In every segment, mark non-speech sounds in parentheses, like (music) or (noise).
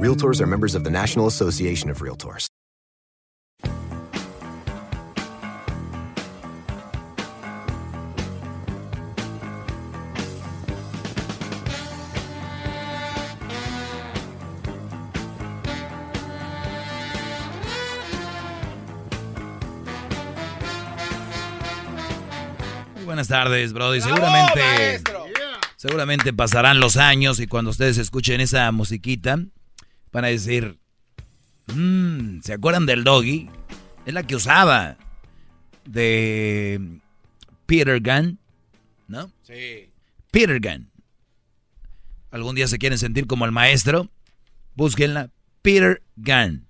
Realtors are members of the National Association of Realtors. Muy buenas tardes, Brody. Seguramente, seguramente pasarán los años y cuando ustedes escuchen esa musiquita, van a decir, "Mm, ¿se acuerdan del doggy? Es la que usaba de Peter Gunn, ¿no? Sí. Peter Gunn. ¿Algún día se quieren sentir como el maestro? Búsquenla. Peter Gunn.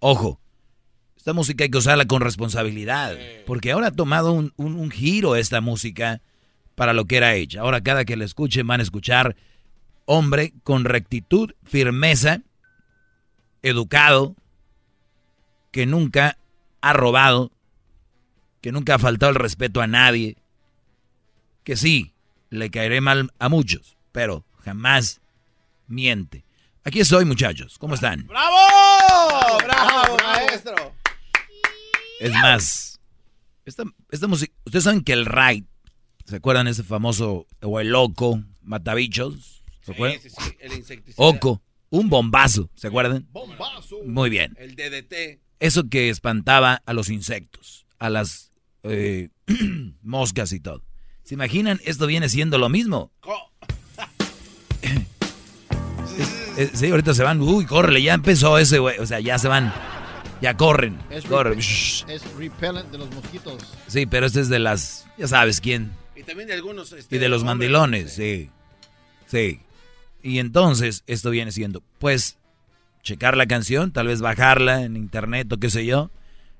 Ojo, esta música hay que usarla con responsabilidad, porque ahora ha tomado un, un- un giro esta música para lo que era hecha. Ahora cada que la escuchen van a escuchar hombre con rectitud, firmeza, educado, que nunca ha robado, que nunca ha faltado el respeto a nadie, que sí, le caeré mal a muchos, pero jamás miente. Aquí estoy, muchachos. ¿Cómo están? ¡Bravo! ¡Bravo, maestro! Es más, esta, esta música, ustedes saben que el Raid, ¿se acuerdan ese famoso, o el loco, matabichos? ¿Se acuerdan? Sí, sí, sí, el insecticida. Oco, un bombazo, ¿se acuerdan? Bombazo. Muy bien. El DDT. Eso que espantaba a los insectos, a las eh, (clears throat) moscas y todo. ¿Se imaginan? Esto viene siendo lo mismo. (laughs) Sí, ahorita se van, uy, córrele, ya empezó ese güey. O sea, ya se van, ya corren. Es, corren. es repellent de los mosquitos. Sí, pero este es de las, ya sabes quién. Y también de algunos. este, Y de los hombres, mandilones, sí. sí. Y entonces, esto viene siendo, pues, checar la canción, tal vez bajarla en internet o qué sé yo,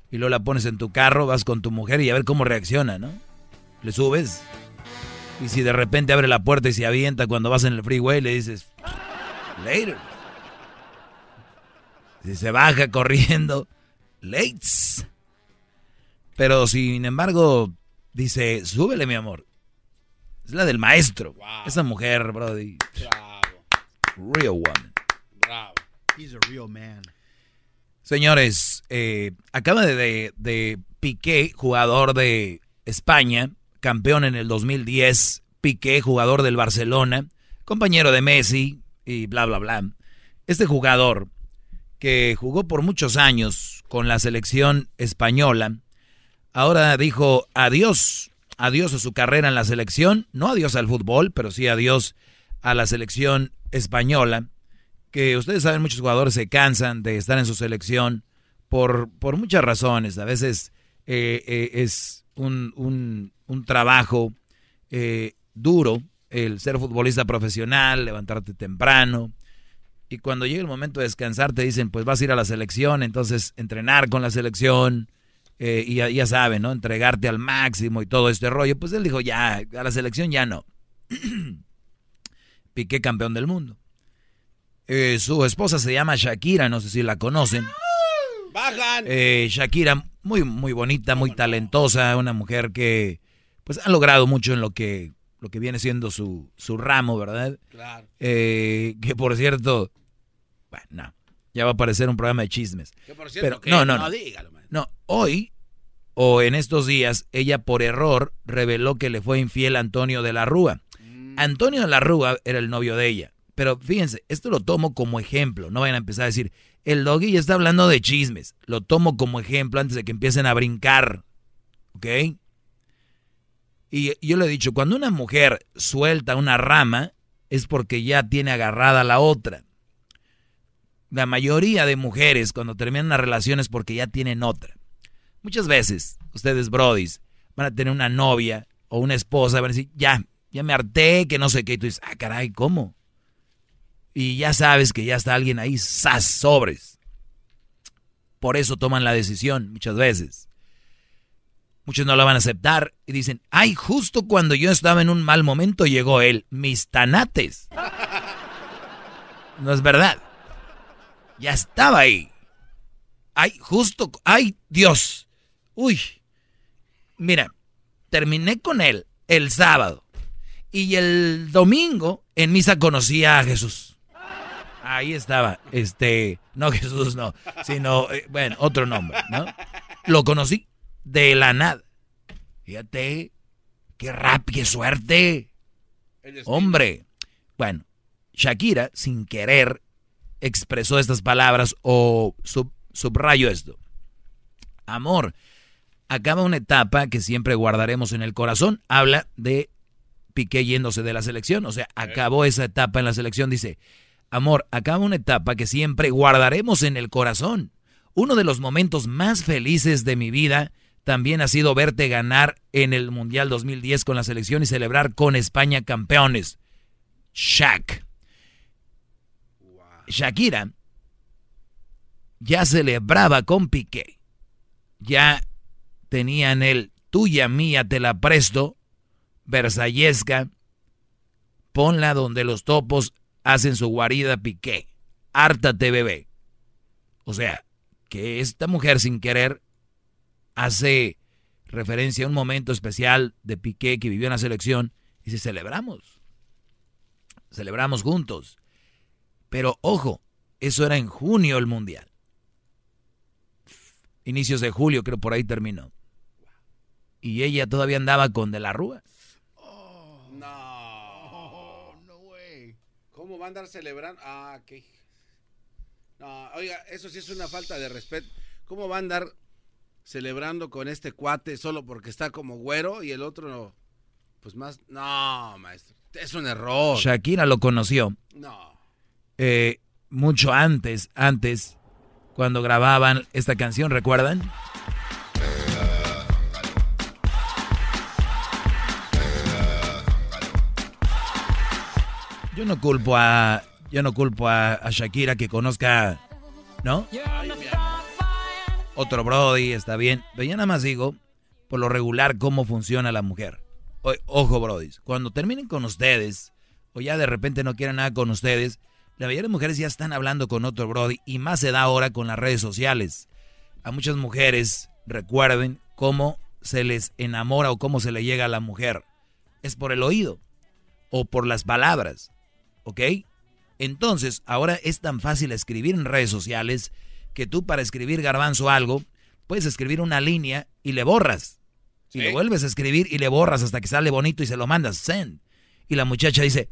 y luego la pones en tu carro, vas con tu mujer y a ver cómo reacciona, ¿no? Le subes. Y si de repente abre la puerta y se avienta cuando vas en el freeway, le dices, later. Si se baja corriendo, lates. Pero sin embargo, dice, súbele, mi amor. Es la del maestro. Wow. Esa mujer, Brody. Bravo. Real woman. Bravo. He's a real man. Señores, eh, acaba de, de, de Piqué, jugador de España, campeón en el 2010. Piqué, jugador del Barcelona, compañero de Messi y bla, bla, bla. Este jugador que jugó por muchos años con la selección española, ahora dijo adiós, adiós a su carrera en la selección, no adiós al fútbol, pero sí adiós a la selección española, que ustedes saben, muchos jugadores se cansan de estar en su selección por, por muchas razones. A veces eh, eh, es un, un- trabajo eh, duro el ser futbolista profesional, levantarte temprano. Y cuando llega el momento de descansar te dicen, pues vas a ir a la selección, entonces entrenar con la selección, eh, y ya, ya saben, ¿no? Entregarte al máximo y todo este rollo. Pues él dijo, ya, a la selección ya no. Piqué campeón del mundo. Eh, su esposa se llama Shakira, no sé si la conocen. Bajan. Eh, Shakira, muy, muy bonita, muy talentosa, una mujer que pues ha logrado mucho en lo que, lo que viene siendo su, su ramo, ¿verdad? Claro. Eh, que por cierto, bueno, no, ya va a aparecer un programa de chismes. Que por cierto, Pero, que no, no, no. dígalo, man. No, hoy o en estos días, ella por error reveló que le fue infiel a Antonio de la Rúa. Antonio de la Rúa era el novio de ella, Pero fíjense, esto lo tomo como ejemplo. No vayan a empezar a decir, el doggy ya está hablando de chismes. Lo tomo como ejemplo antes de que empiecen a brincar. ¿Ok? Y yo le he dicho, cuando una mujer suelta una rama, es porque ya tiene agarrada la otra. La mayoría de mujeres cuando terminan una relación es porque ya tienen otra. Muchas veces, ustedes, brodis, van a tener una novia o una esposa, van a decir, ya, ya me harté, que no sé qué. Y tú dices, ah, caray, ¿cómo? Y ya sabes que ya está alguien ahí, sas, sobres. Por eso toman la decisión muchas veces. Muchos no la van a aceptar y dicen, ay, justo cuando yo estaba en un mal momento llegó él, mis tanates. No es verdad. Ya estaba ahí. Ay, justo, ay, Dios. Uy. Mira, terminé con él el sábado. Y el domingo en misa conocí a Jesús. Ahí estaba, este, no Jesús, no, sino, eh, bueno, otro nombre, ¿no? Lo conocí de la nada. Fíjate, qué rap, qué suerte. Hombre, bueno, Shakira, sin querer, expresó estas palabras o subrayo esto. Amor, acaba una etapa que siempre guardaremos en el corazón. Habla de Piqué yéndose de la selección, o sea, acabó esa etapa en la selección, dice, Amor, acaba una etapa que siempre guardaremos en el corazón. Uno de los momentos más felices de mi vida también ha sido verte ganar en el Mundial 2010 con la selección y celebrar con España campeones. Shaq. Shakira ya celebraba con Piqué. Ya tenían el tuya mía te la presto, versallesca, ponla donde los topos hacen su guarida Piqué. Hártate, bebé. O sea, que esta mujer sin querer hace referencia a un momento especial de Piqué que vivió en la selección y se celebramos. Celebramos juntos. Pero ojo, eso era en junio el mundial. Inicios de julio, creo por ahí terminó. Y ella todavía andaba con De la Rúa. ¿Cómo va a andar celebrando? Ah, qué. No, oiga, eso sí es una falta de respeto. ¿Cómo va a andar celebrando con este cuate solo porque está como güero y el otro, pues más. No, maestro. Es un error. Shakira lo conoció. No. Eh, mucho antes, antes, cuando grababan esta canción, ¿recuerdan? Yo no culpo a. Yo no culpo a, Shakira que conozca. ¿No? Otro Brody, está bien. Pero nada más digo, por lo regular, cómo funciona la mujer. ojo, Brody. Cuando terminen con ustedes, o ya de repente no quieran nada con ustedes, la mayoría de mujeres ya están hablando con otro Brody. Y más se da ahora con las redes sociales. A muchas mujeres, recuerden cómo se les enamora o cómo se le llega a la mujer. Es por el oído o por las palabras. ¿Ok? Entonces, ahora es tan fácil escribir en redes sociales que tú para escribir garbanzo algo, puedes escribir una línea y le borras. Y le vuelves a escribir y le borras hasta que sale bonito y se lo mandas, send. Y la muchacha dice,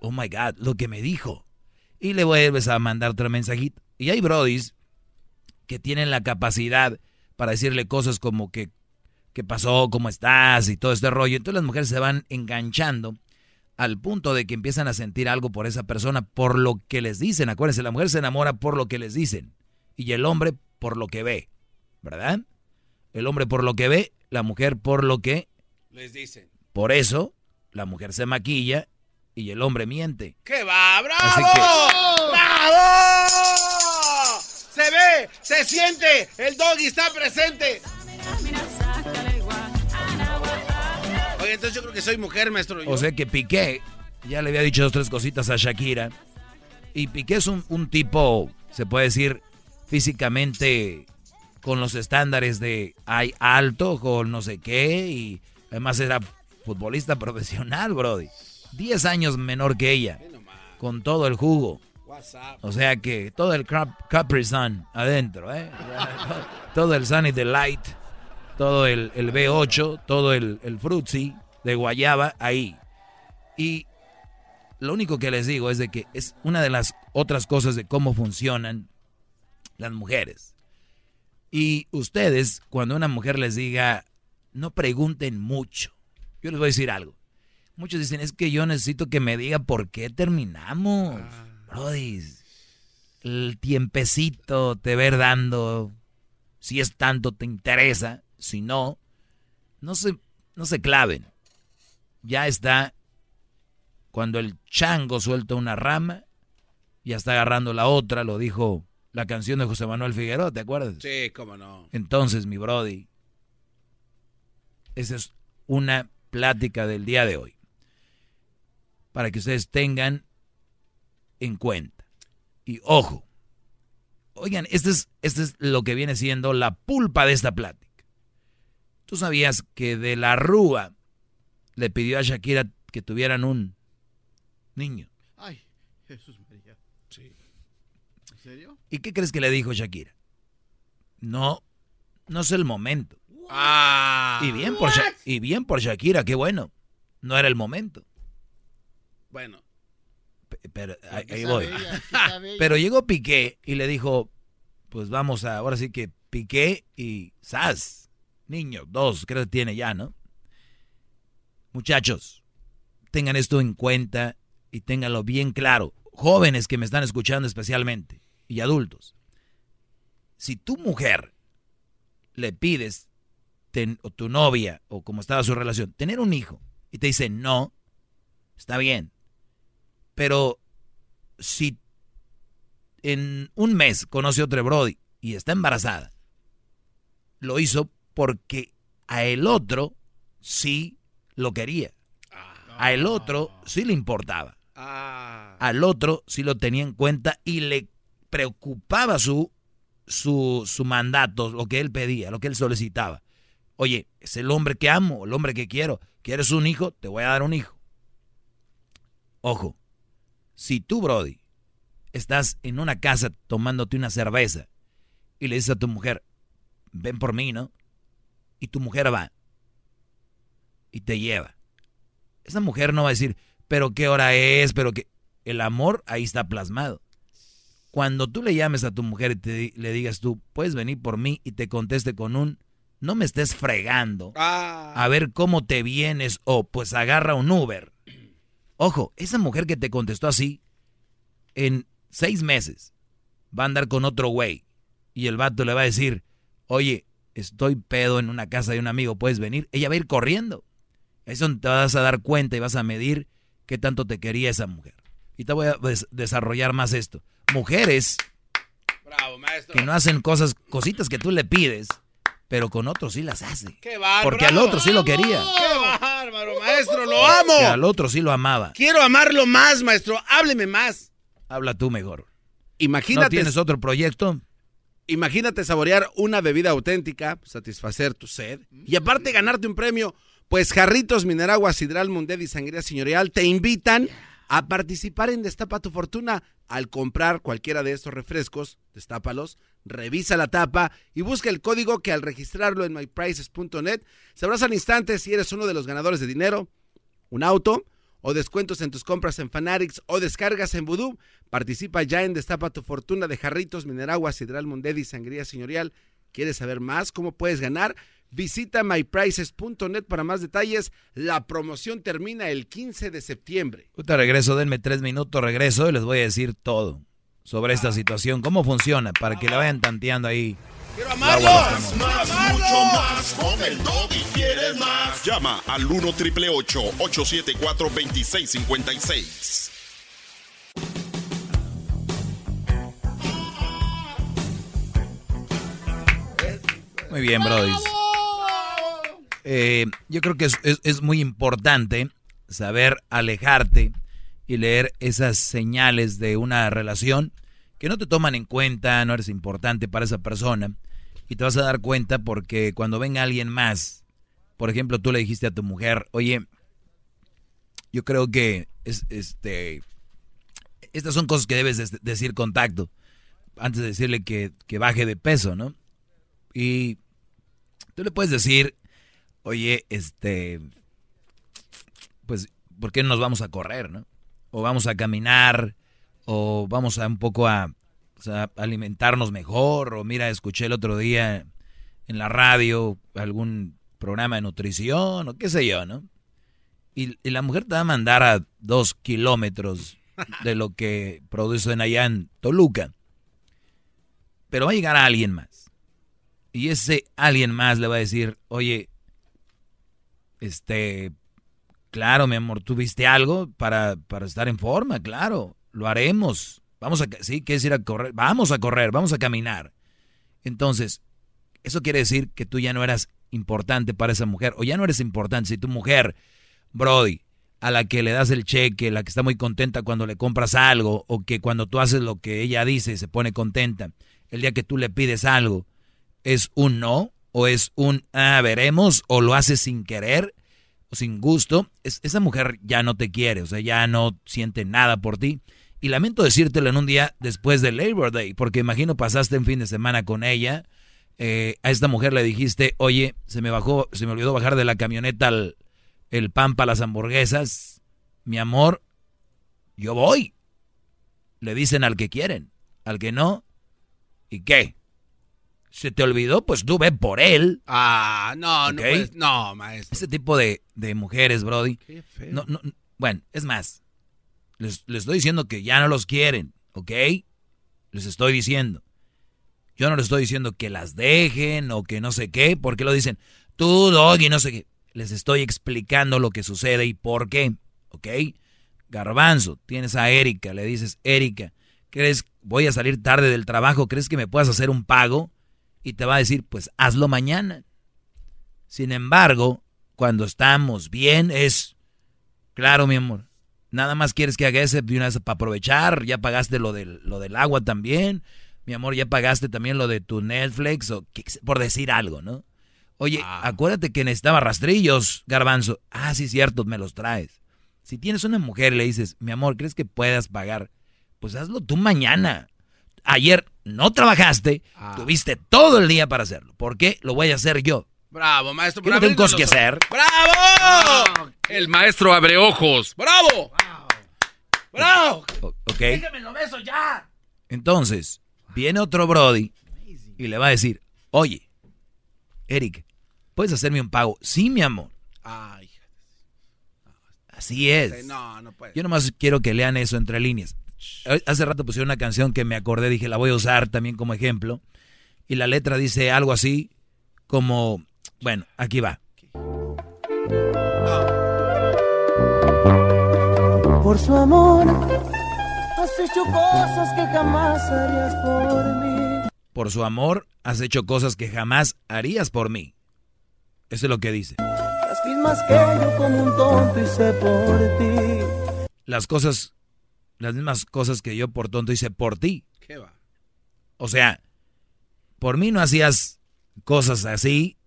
oh my God, lo que me dijo. Y le vuelves a mandar otro mensajito. Y hay brodis que tienen la capacidad para decirle cosas como que, ¿qué pasó? ¿Cómo estás? Y todo este rollo. Entonces las mujeres se van enganchando al punto de que empiezan a sentir algo por esa persona, por lo que les dicen. Acuérdense, la mujer se enamora por lo que les dicen y el hombre por lo que ve, ¿verdad? El hombre por lo que ve, la mujer por lo que les dicen. Por eso, la mujer se maquilla y el hombre miente. ¡Qué va! ¡Bravo! ¡Bravo! Se ve, se siente, el doggy está presente. Entonces yo creo que soy mujer, maestro. O sea que Piqué, ya le había dicho dos, tres cositas a Shakira. Y Piqué es un, tipo, se puede decir, físicamente con los estándares de hay alto, con no sé qué, y además era futbolista (laughs) profesional, Brody. Diez años menor que ella, con todo el jugo. O sea que todo el Capri Sun adentro, ¿eh? (laughs) todo el Sunny Delight, todo el, el B8, todo el, el Fruitsy, de guayaba ahí. Y lo único que les digo es de que es una de las otras cosas de cómo funcionan las mujeres. Y ustedes, cuando una mujer les diga, no pregunten mucho, yo les voy a decir algo. Muchos dicen, es que yo necesito que me diga por qué terminamos. Ah. Brody, el tiempecito te ver dando, si es tanto te interesa, si no, no se, no se claven. Ya está, cuando el chango suelta una rama, ya está agarrando la otra, lo dijo la canción de José Manuel Figueroa, ¿te acuerdas? Sí, cómo no. Entonces, mi Brody, esa es una plática del día de hoy. Para que ustedes tengan en cuenta. Y ojo, oigan, este es, este es lo que viene siendo la pulpa de esta plática. ¿Tú sabías que de la Rúa le pidió a Shakira que tuvieran un niño? Ay, Jesús María. Sí. ¿En serio? ¿Y qué crees que le dijo Shakira? No, no es el momento. Ah. Y bien, por Sha- y bien por Shakira, qué bueno. No era el momento. Bueno. P- Pero ahí, ¿Qué ahí sabe voy. (laughs) Pero llegó Piqué y le dijo, pues vamos a, ahora sí que Piqué y Sas, niño, dos, creo que tiene ya, ¿no? Muchachos, tengan esto en cuenta y ténganlo bien claro. Jóvenes que me están escuchando especialmente y adultos. Si tu mujer le pides, ten- o tu novia, o como estaba su relación, tener un hijo, y te dice no, está bien. Pero si en un mes conoce otro Brody y está embarazada, lo hizo porque a el otro sí lo quería. A el otro sí le importaba. Ah. Al otro sí lo tenía en cuenta y le preocupaba su, su, su mandato, lo que él pedía, lo que él solicitaba. Oye, es el hombre que amo, el hombre que quiero. ¿Quieres un hijo? Te voy a dar un hijo. Ojo, si tú, Brody, estás en una casa tomándote una cerveza y le dices a tu mujer, ven por mí, ¿no? Y tu mujer va y te lleva. Esa mujer no va a decir, pero qué hora es, pero que... El amor ahí está plasmado. Cuando tú le llames a tu mujer y te le digas tú, puedes venir por mí y te conteste con un, no me estés fregando Ah. a ver cómo te vienes o pues agarra un Uber. Ojo, esa mujer que te contestó así, en seis meses va a andar con otro güey y el vato le va a decir, oye, estoy pedo en una casa de un amigo, ¿puedes venir? Ella va a ir corriendo. Eso te vas a dar cuenta y vas a medir qué tanto te quería esa mujer. Y te voy a des- desarrollar más esto. Mujeres Bravo, maestro. que no hacen cosas, cositas que tú le pides, pero con otros sí las hace. Qué bárbaro. Porque al otro sí lo quería. Qué bárbaro, maestro. Lo amo. Al otro sí lo amaba. Quiero amarlo más, maestro. Hábleme más. Habla tú mejor. ¿No Imagínate, tienes otro proyecto? imagínate saborear una bebida auténtica, satisfacer tu sed y aparte ganarte un premio. Pues Jarritos Mineragua Sidral Mundet y Sangría Señorial te invitan a participar en Destapa tu Fortuna al comprar cualquiera de estos refrescos. Destápalos, revisa la tapa y busca el código que al registrarlo en myprices.net sabrás al instante si eres uno de los ganadores de dinero, un auto o descuentos en tus compras en Fanatics o descargas en Voodoo. Participa ya en Destapa tu Fortuna de Jarritos, Mineragua, Sidral Mundet y Sangría Señorial. ¿Quieres saber más cómo puedes ganar? Visita myprices.net para más detalles. La promoción termina el 15 de septiembre. Ahorita regreso, denme tres minutos, regreso y les voy a decir todo sobre esta situación, cómo funciona, para que la vayan tanteando ahí. ¡Quiero amarlo! Más, más, mucho más. Con el y quieres más. Llama al 1 triple 874 2656. Muy bien, Brody. Eh, yo creo que es, es- muy importante saber alejarte y leer esas señales de una relación que no te toman en cuenta, no eres importante para esa persona y te vas a dar cuenta porque cuando venga alguien más, por ejemplo, tú le dijiste a tu mujer, oye, yo creo que es, este, estas son cosas que debes de- decir contacto antes de decirle que, que baje de peso, ¿no? Y tú le puedes decir, oye, este, pues, ¿por qué no nos vamos a correr, no? o vamos a caminar, o vamos a un poco a, alimentarnos mejor, o mira, escuché el otro día en la radio algún programa de nutrición, o qué sé yo, ¿no? Y, la mujer te va a mandar a dos kilómetros de lo que producen allá en Toluca. Pero va a llegar a alguien más. Y ese alguien más le va a decir, oye, este, claro, mi amor, ¿tuviste algo para, para estar en forma? Claro, lo haremos. Vamos a, sí, ¿quieres ir a correr? Vamos a correr, vamos a caminar. Entonces, eso quiere decir que tú ya no eras importante para esa mujer, o ya no eres importante. Si tu mujer Brody, a la que le das el cheque, la que está muy contenta cuando le compras algo, o que cuando tú haces lo que ella dice se pone contenta, el día que tú le pides algo, ¿es un no? ¿O es un, ah, veremos? ¿O lo haces sin querer? ¿O sin gusto? esa mujer ya no te quiere, o sea, ya no siente nada por ti. Y lamento decírtelo en un día después del Labor Day, porque imagino pasaste un fin de semana con ella. Eh, a esta mujer le dijiste, oye, se me bajó, se me olvidó bajar de la camioneta al, el pan para las hamburguesas, mi amor, yo voy. Le dicen al que quieren, al que no, ¿y qué? ¿Se te olvidó? Pues tú ve por él. Ah, no, no, no, maestro. Ese tipo de, mujeres, Brody. Qué feo. No, no, bueno, es más, les, les estoy diciendo que ya no los quieren, ¿ok? Les estoy diciendo. Yo no les estoy diciendo que las dejen o que no sé qué, porque lo dicen, tú, Doggy, no sé qué les estoy explicando lo que sucede y por qué, ¿ok? Garbanzo, tienes a Erika, le dices, Erika, ¿crees voy a salir tarde del trabajo? ¿Crees que me puedas hacer un pago? Y te va a decir, pues hazlo mañana. Sin embargo, cuando estamos bien es, claro, mi amor, nada más quieres que haga ese de una vez para aprovechar, ya pagaste lo del, lo del agua también, mi amor, ya pagaste también lo de tu Netflix, o por decir algo, ¿no? Oye, ah. acuérdate que necesitaba rastrillos, garbanzo. Ah, sí, cierto, me los traes. Si tienes una mujer y le dices, mi amor, ¿crees que puedas pagar? Pues hazlo tú mañana. Ayer no trabajaste, ah. tuviste todo el día para hacerlo. ¿Por qué? Lo voy a hacer yo. Bravo, maestro. no tengo cosas que hacer. ¡Bravo! El maestro abre ojos. ¡Bravo! ¡Bravo! ok. Déjame lo beso ya. Entonces, viene otro Brody y le va a decir, oye, Eric, ¿Puedes hacerme un pago? Sí, mi amor. Ay. Así es. No, no puede. Yo nomás quiero que lean eso entre líneas. Hace rato pusieron una canción que me acordé, dije, la voy a usar también como ejemplo. Y la letra dice algo así como, bueno, aquí va. Por su amor, has hecho cosas que jamás harías por mí. Por su amor, has hecho cosas que jamás harías por mí. Eso es lo que dice. Las mismas que yo como un tonto hice por ti. Las cosas, las mismas cosas que yo por tonto hice por ti. ¿Qué va? O sea, por mí no hacías cosas así,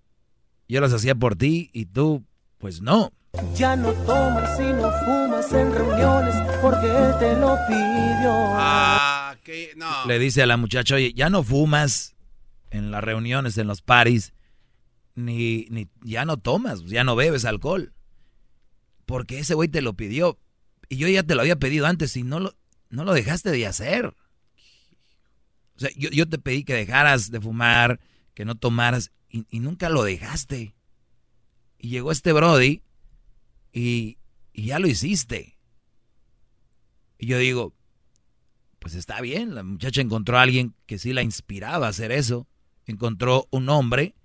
yo las hacía por ti y tú, pues no. Ya no tomas y no fumas en reuniones porque él te lo pidió. Ah, que no. Le dice a la muchacha, oye, ya no fumas en las reuniones, en los paris ni, ni ya no tomas, ya no bebes alcohol. Porque ese güey te lo pidió. Y yo ya te lo había pedido antes y no lo, no lo dejaste de hacer. O sea, yo, te pedí que dejaras de fumar, que no tomaras, y, nunca lo dejaste. Y llegó este Brody y, y ya lo hiciste. Y yo digo, pues está bien, la muchacha encontró a alguien que sí la inspiraba a hacer eso. Encontró un hombre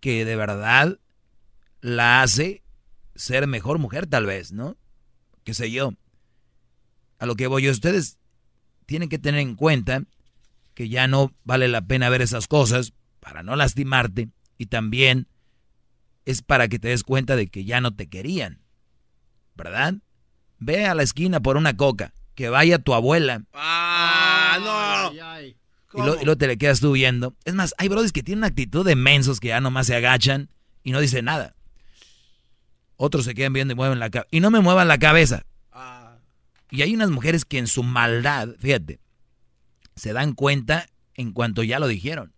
que de verdad la hace ser mejor mujer tal vez, ¿no? Qué sé yo. A lo que voy yo, ustedes tienen que tener en cuenta que ya no vale la pena ver esas cosas para no lastimarte y también es para que te des cuenta de que ya no te querían, ¿verdad? Ve a la esquina por una coca, que vaya tu abuela. Ah, no. Y, luego te le quedas tú viendo. Es más, hay brothers que tienen una actitud de mensos que ya nomás se agachan y no dicen nada. Otros se quedan viendo y mueven la cabeza. Y no me muevan la cabeza. Ah. Y hay unas mujeres que en su maldad, fíjate, se dan cuenta en cuanto ya lo dijeron.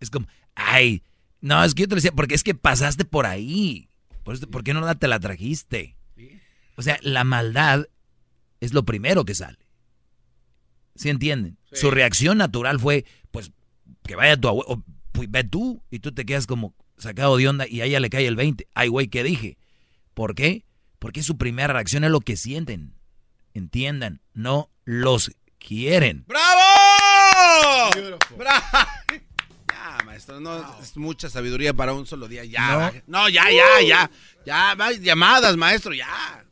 Es como, ay, no, es que yo te decía, porque es que pasaste por ahí. Por, ¿Por qué no te la trajiste? O sea, la maldad es lo primero que sale. ¿Sí entienden? Su reacción natural fue, pues, que vaya tu abuelo, pues, ve tú, y tú te quedas como sacado de onda y a ella le cae el 20. Ay, güey, ¿qué dije? ¿Por qué? Porque su primera reacción es lo que sienten. Entiendan, no los quieren. ¡Bravo! ¡Bravo! (laughs) Ya, maestro, no es mucha sabiduría para un solo día. Ya, no, ya, ya, ya. Ya, hay llamadas, maestro, ya.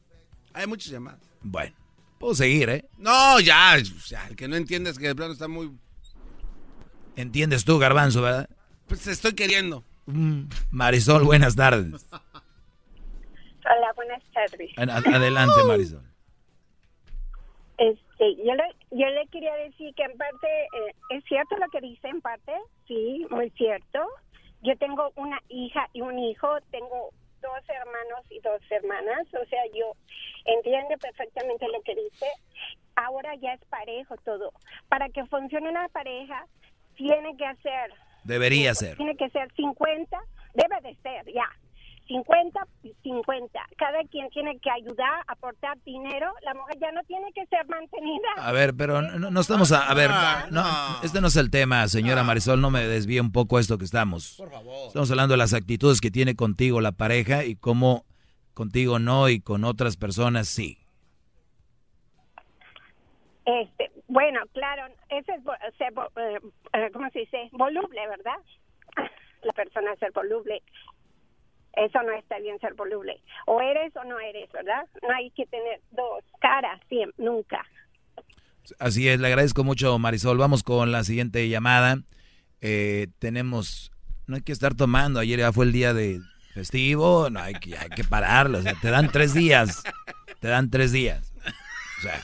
Hay muchas llamadas. Bueno, puedo seguir, ¿eh? No, ya, ya el que no entiende es que el plano está muy... Entiendes tú, garbanzo, ¿verdad? Pues estoy queriendo. Mm, Marisol, buenas tardes. (laughs) Hola, buenas tardes. Ad- Adelante, Marisol. Este, yo le, yo le quería decir que en parte eh, es cierto lo que dice en parte, sí, muy cierto. Yo tengo una hija y un hijo, tengo dos hermanos y dos hermanas, o sea, yo entiendo perfectamente lo que dice. Ahora ya es parejo todo. Para que funcione una pareja, tiene que hacer, Debería ser. tiene que ser 50, debe de ser, ya. 50 y 50. Cada quien tiene que ayudar, aportar dinero. La mujer ya no tiene que ser mantenida. A ver, pero no, no estamos a... A ver, no, este no es el tema, señora Marisol, no me desvíe un poco esto que estamos. Por favor. Estamos hablando de las actitudes que tiene contigo la pareja y cómo contigo no y con otras personas sí. Este, bueno, claro, ese es vo- eh, eh, ¿cómo se dice? Voluble, ¿verdad? (laughs) La persona ser voluble. Eso no está bien ser voluble. O eres o no eres, ¿verdad? No hay que tener dos caras, siempre, nunca. Así es, le agradezco mucho Marisol. Vamos con la siguiente llamada. Eh, tenemos, no hay que estar tomando, ayer ya fue el día de festivo, no hay que, hay que pararlo, o sea, te dan tres días, te dan tres días. O sea,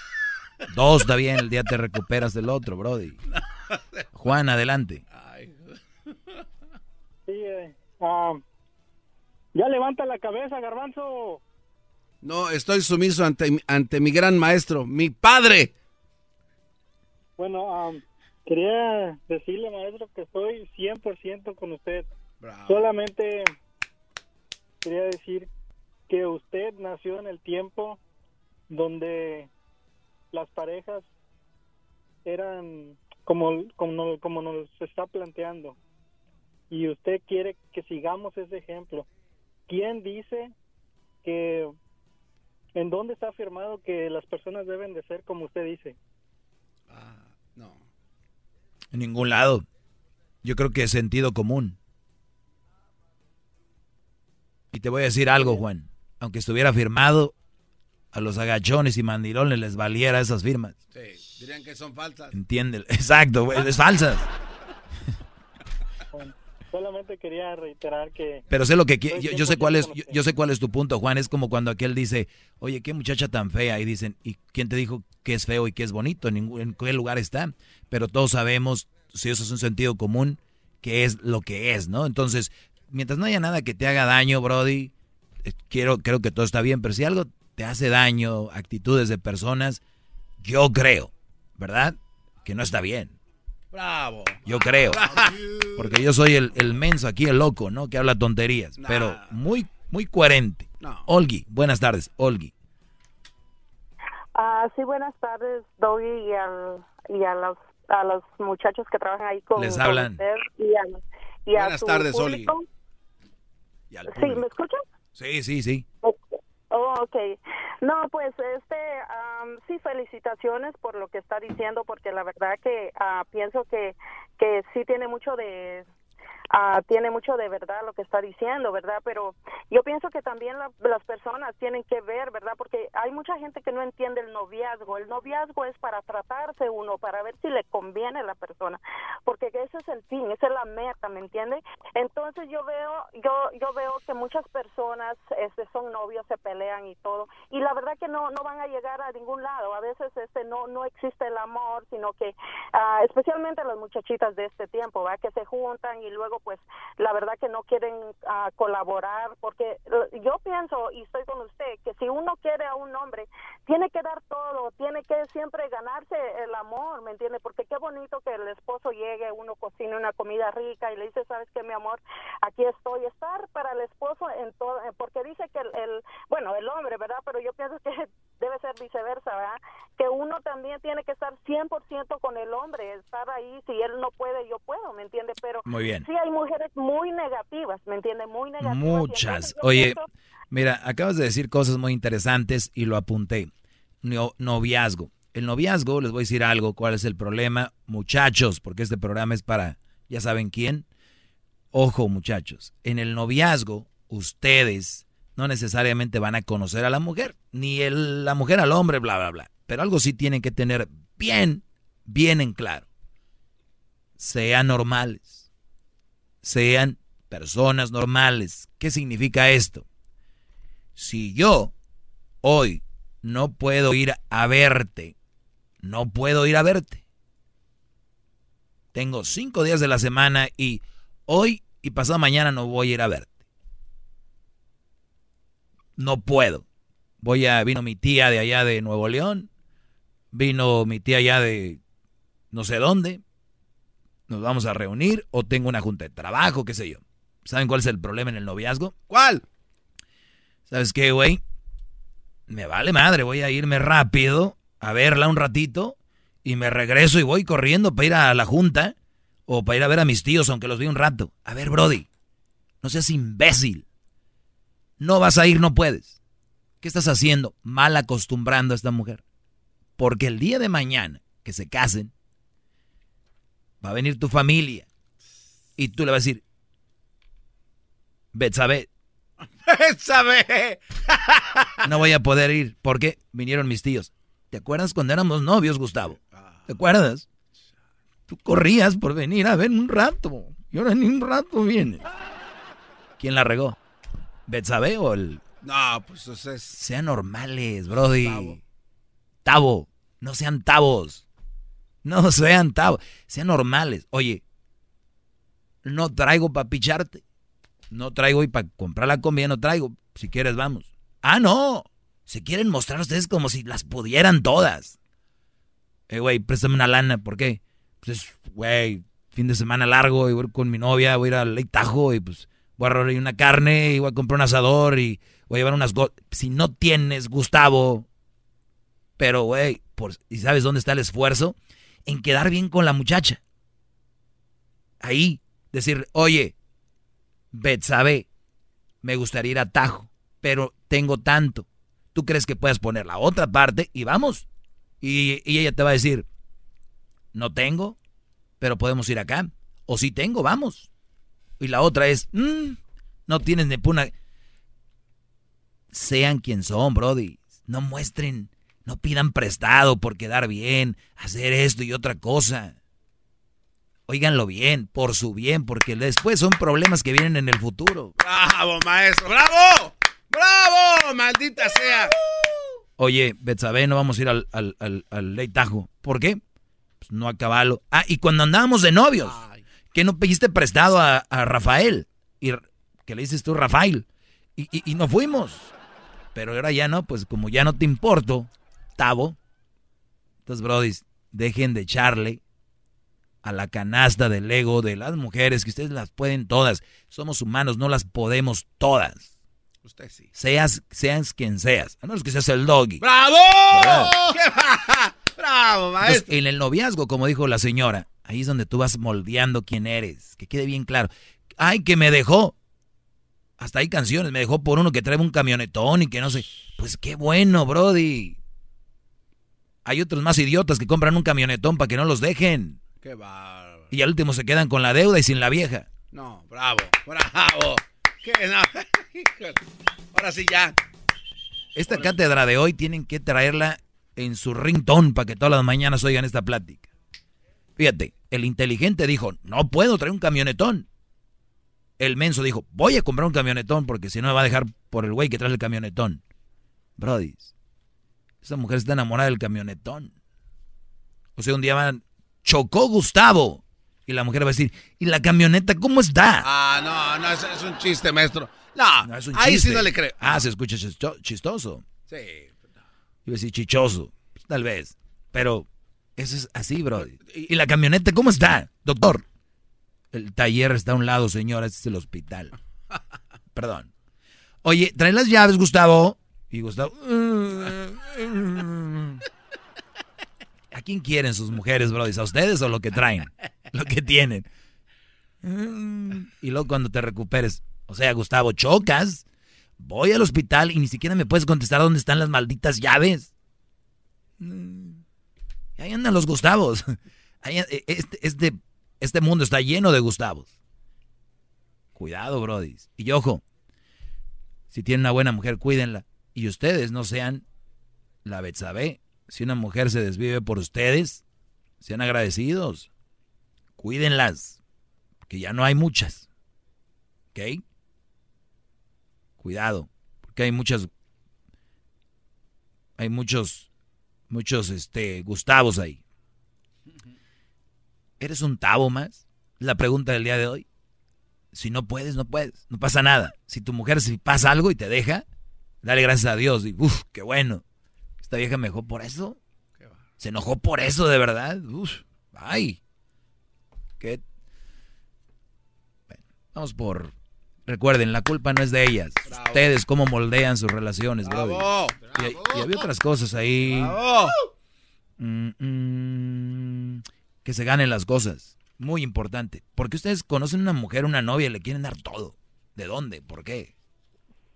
dos está bien, el día te recuperas del otro, Brody. Juan, adelante. Sí, eh, ah, ya levanta la cabeza, garbanzo. No, estoy sumiso ante, mi- ante mi gran maestro, mi padre. Bueno, ah, quería decirle, maestro, que estoy 100% con usted. Solamente quería decir que usted nació en el tiempo donde las parejas eran como, como, como nos está planteando. Y usted quiere que sigamos ese ejemplo. ¿Quién dice que en dónde está afirmado que las personas deben de ser como usted dice? En ningún lado. Yo creo que es sentido común. Y te voy a decir algo, Juan. Aunque estuviera firmado, a los agachones y mandilones les valiera esas firmas. Sí, dirían que son falsas. Entiende. (laughs) Exacto, es falsas. Solamente quería reiterar que... Pero sé lo que yo, yo sé cuál es 100% con yo, sé cuál es tu punto, Juan. Es como cuando aquel dice, oye, qué muchacha tan fea. Y dicen, ¿y quién te dijo que es feo y que es bonito? ¿En, ningún, en qué lugar está? Pero todos sabemos, si eso es un sentido común, que es lo que es, ¿no? Entonces, mientras no haya nada que te haga daño, Brody, eh, quiero, creo que todo está bien. Pero si algo te hace daño, actitudes de personas, yo creo, ¿verdad? Que no está bien. Bravo. Yo creo. Porque yo soy el, el menso aquí, el loco, ¿no? Que habla tonterías. Pero muy, muy coherente. Olgi, buenas tardes, Olgi. Ah, sí, buenas tardes, Doggy, y, al, y a, los, a los muchachos que trabajan ahí con, Les con hablan. usted y a, y a Buenas su tardes, público. Sí, ¿me escuchan? Sí, sí, sí. Oh, ok. No, pues este, sí, felicitaciones por lo que está diciendo, porque la verdad que ah, pienso que, que sí tiene mucho de, ah, tiene mucho de verdad lo que está diciendo, ¿verdad? Pero yo pienso que también la- las personas tienen que ver, ¿verdad? Porque hay mucha gente que no entiende el noviazgo. El noviazgo es para tratarse uno, para ver si le conviene a la persona, porque ese es el fin, esa es la meta, ¿me entiende? Entonces yo veo, yo, yo veo que muchas personas este, son novios, se pelean y todo, y la verdad que no, no van a llegar a ningún lado. A veces este no, no existe el amor, sino que, ah, especialmente las muchachitas de este tiempo, ¿verdad? Que se juntan y luego pues la verdad que no quieren ah, colaborar, porque eh, yo pienso y estoy con usted que si uno quiere a un hombre, tiene que dar todo, tiene que siempre ganarse el amor, ¿me entiende? Porque qué bonito que el esposo llegue, uno cocine una comida rica y le dice, ¿sabes qué, mi amor? Aquí estoy. Estar para el esposo en todo, porque dice que el, el- bueno, el hombre, ¿verdad? Pero yo pienso que ser viceversa, ¿verdad? Que uno también tiene que estar 100% con el hombre, estar ahí, si él no puede, yo puedo, ¿me entiende? Pero Muy bien. sí hay mujeres muy negativas, ¿me entiende? Muy negativas. Muchas. Oye, pienso- mira, acabas de decir cosas muy interesantes y lo apunté. No- noviazgo. El noviazgo, les voy a decir algo, cuál es el problema, muchachos, porque este programa es para, ya saben quién. Ojo, muchachos, en el noviazgo, ustedes no necesariamente van a conocer a la mujer, ni la mujer al hombre, bla, bla, bla. Pero algo sí tienen que tener bien, bien en claro. Sean normales. Sean personas normales. ¿Qué significa esto? Si yo hoy no puedo ir a verte, no puedo ir a verte. Tengo cinco días de la semana y hoy y pasado mañana no voy a ir a verte. No puedo. Voy a, vino mi tía de allá de Nuevo León, vino mi tía allá de no sé dónde, nos vamos a reunir o tengo una junta de trabajo, qué sé yo. ¿Saben cuál es el problema en el noviazgo? ¿Cuál? ¿Sabes qué, güey? Me vale madre, voy a irme rápido a verla un ratito y me regreso y voy corriendo para ir a la junta o para ir a ver a mis tíos, aunque los vi un rato. A ver, Brody, no seas imbécil. No vas a ir, no puedes. ¿Qué estás haciendo? Mal acostumbrando a esta mujer. Porque el día de mañana que se casen, va a venir tu familia y tú le vas a decir, Betsabe, (laughs) ¡Sabe! (laughs) no voy a poder ir porque vinieron mis tíos. ¿Te acuerdas cuando éramos novios, Gustavo? ¿Te acuerdas? Tú corrías por venir a ver un rato. Y ahora ni un rato viene. ¿Quién la regó? ¿Betsabe o el...? No, pues eso es... Sean normales, brody. Tavo. No sean tavos. No sean tavos. Sean normales. Oye, no traigo para picharte. No traigo y para comprar la comida no traigo. Si quieres, vamos. Ah, no. Se quieren mostrar ustedes como si las pudieran todas. Eh, güey, préstame una lana. ¿Por qué? Pues, güey, fin de semana largo y voy con mi novia, voy a ir al Lake Tahoe y pues voy a agarrar una carne y voy a comprar un asador y voy a llevar unas... Si no tienes, Gustavo, pero, güey, ¿y sabes dónde está el esfuerzo? En quedar bien con la muchacha. Ahí, decir, oye, Betsabe, me gustaría ir a Tajo, pero tengo tanto. ¿Tú crees que puedes poner la otra parte y vamos? Y, y ella te va a decir, no tengo, pero podemos ir acá. O si tengo, vamos. Y la otra es, "Mm, no tienes ni puna. Sean quien son, Brody. No muestren, no pidan prestado por quedar bien, hacer esto y otra cosa. Óiganlo bien, por su bien, porque después son problemas que vienen en el futuro. ¡Bravo, maestro! ¡Bravo! ¡Bravo! ¡Maldita sea! Oye, Betsabe, no vamos a ir al, al, al, al Tahoe. ¿Por qué? Pues no a caballo. Ah, y cuando andábamos de novios, que no pediste prestado a, a Rafael. Y que le dices tú, Rafael. Y, y, y no fuimos. Pero ahora ya no, pues como ya no te importo, Tavo. Entonces, brodis, dejen de echarle a la canasta del ego de las mujeres, que ustedes las pueden todas. Somos humanos, no las podemos todas. Usted sí. Seas, seas quien seas. A menos que seas el doggy. ¡Bravo! ¿Verdad? (laughs) ¡Bravo, Entonces, maestro! en el noviazgo, como dijo la señora, ahí es donde tú vas moldeando quién eres, que quede bien claro. Ay, que me dejó. Hasta hay canciones, me dejó por uno que trae un camionetón y que no sé. Pues qué bueno, Brody. Hay otros más idiotas que compran un camionetón para que no los dejen. ¡Qué bárbaro! Y al último se quedan con la deuda y sin la vieja. No, bravo, bravo. ¿Qué? No. (laughs) Ahora sí ya. Esta cátedra de hoy tienen que traerla en su ringtone para que todas las mañanas oigan esta plática. Fíjate, el inteligente dijo, no puedo traer un camionetón. El menso dijo, voy a comprar un camionetón porque si no me va a dejar por el güey que trae el camionetón. Brody, esa mujer está enamorada del camionetón. O sea, un día van, chocó Gustavo. Y la mujer va a decir, ¿y la camioneta cómo está? Ah, no, no, es, es un chiste, maestro. No, No, es un ahí chiste. sí no le creo. Ah, se escucha chisto- chistoso. Sí. Iba a decir chichoso, pues, tal vez. Pero eso es así, bro. ¿Y la camioneta cómo está, doctor? El taller está a un lado, señora, este es el hospital. (laughs) Perdón. Oye, trae las llaves, Gustavo. Y Gustavo... "Uh, (laughs) ¿A quién quieren sus mujeres, Brody? ¿A ustedes o lo que traen? Lo que tienen. (laughs) Y luego cuando te recuperes, o sea, Gustavo, chocas, voy al hospital y ni siquiera me puedes contestar dónde están las malditas llaves. Ahí andan los Gustavos. (laughs) Este, este, este mundo está lleno de Gustavos. Cuidado, Brody. Y ojo, si tienen una buena mujer, cuídenla. Y ustedes no sean la Betsabe. Si una mujer se desvive por ustedes, sean agradecidos. Cuídenlas. Que ya no hay muchas. ¿Ok? Cuidado. Porque hay muchas. Hay muchos. Muchos este, Gustavos ahí. ¿Eres un tabo más? La pregunta del día de hoy. Si no puedes, no puedes. No pasa nada. Si tu mujer si pasa algo y te deja, dale gracias a Dios. Y, uf, qué bueno. Esta vieja me dejó por eso. Se enojó por eso, de verdad. Uf, ay. ¿Qué? vamos por... Recuerden, la culpa no es de ellas. Ustedes cómo moldean sus relaciones, bro. Y, había otras cosas ahí. Mm, mm, que se ganen las cosas. Muy importante. Porque ustedes conocen una mujer, una novia, y le quieren dar todo. ¿De dónde? ¿Por qué?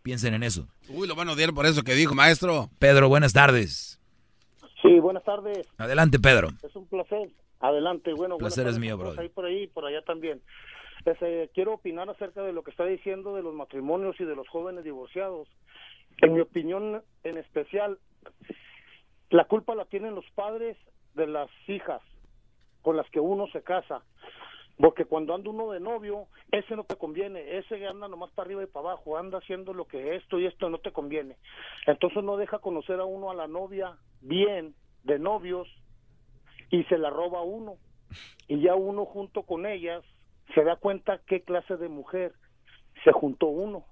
Piensen en eso. Uy, lo van a odiar por eso que dijo, maestro. Pedro, buenas tardes. Sí, buenas tardes. Adelante, Pedro. Es un placer. Adelante, bueno. Placer es mío, bro. Ahí por ahí por allá también. Este, quiero opinar acerca de lo que está diciendo de los matrimonios y de los jóvenes divorciados. En mi opinión, en especial, la culpa la tienen los padres de las hijas con las que uno se casa. Porque cuando anda uno de novio, ese no te conviene, ese anda nomás para arriba y para abajo, anda haciendo lo que esto y esto no te conviene. Entonces no deja conocer a uno a la novia bien, de novios, y se la roba uno. Y ya uno junto con ellas se da cuenta qué clase de mujer se juntó uno.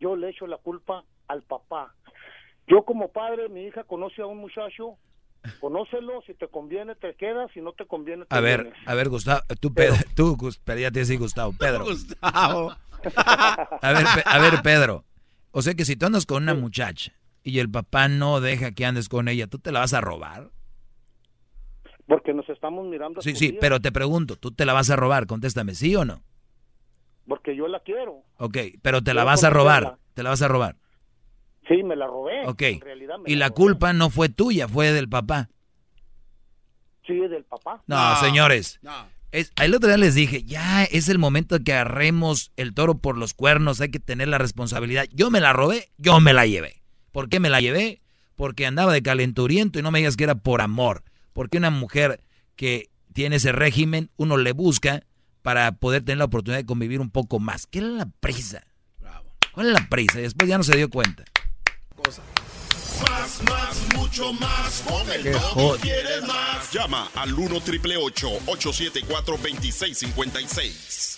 Yo le echo la culpa al papá. Yo como padre, mi hija conoce a un muchacho Conócelo, si te conviene te quedas, si no te conviene te A ver, a ver, Gustavo, tú, Pedro, tú, pero ya te decía Gustavo, (laughs) Pedro. Gustavo. (laughs) a ver, a ver, Pedro, o sea que si tú andas con una muchacha y el papá no deja que andes con ella, ¿tú te la vas a robar? Porque nos estamos mirando. Sí, sí, pero te pregunto, ¿tú te la vas a robar? Contéstame, ¿sí o no? Porque yo la quiero. Ok, pero te la vas a robar, te la vas a robar. Sí, me la robé. Ok. y la, culpa no fue tuya, fue del papá. Sí, del papá. No, señores. No. Es, el otro día les dije, ya es el momento de que agarremos el toro por los cuernos, hay que tener la responsabilidad. Yo me la robé, yo me la llevé. ¿Por qué me la llevé? Porque andaba de calenturiento y no me digas que era por amor. Porque una mujer que tiene ese régimen, uno le busca para poder tener la oportunidad de convivir un poco más. ¿Qué era la prisa? Bravo. ¿Cuál es la prisa? Y después ya no se dio cuenta. Más, más, mucho más. Con el y quieres más. Llama al 1 triple 874 2656.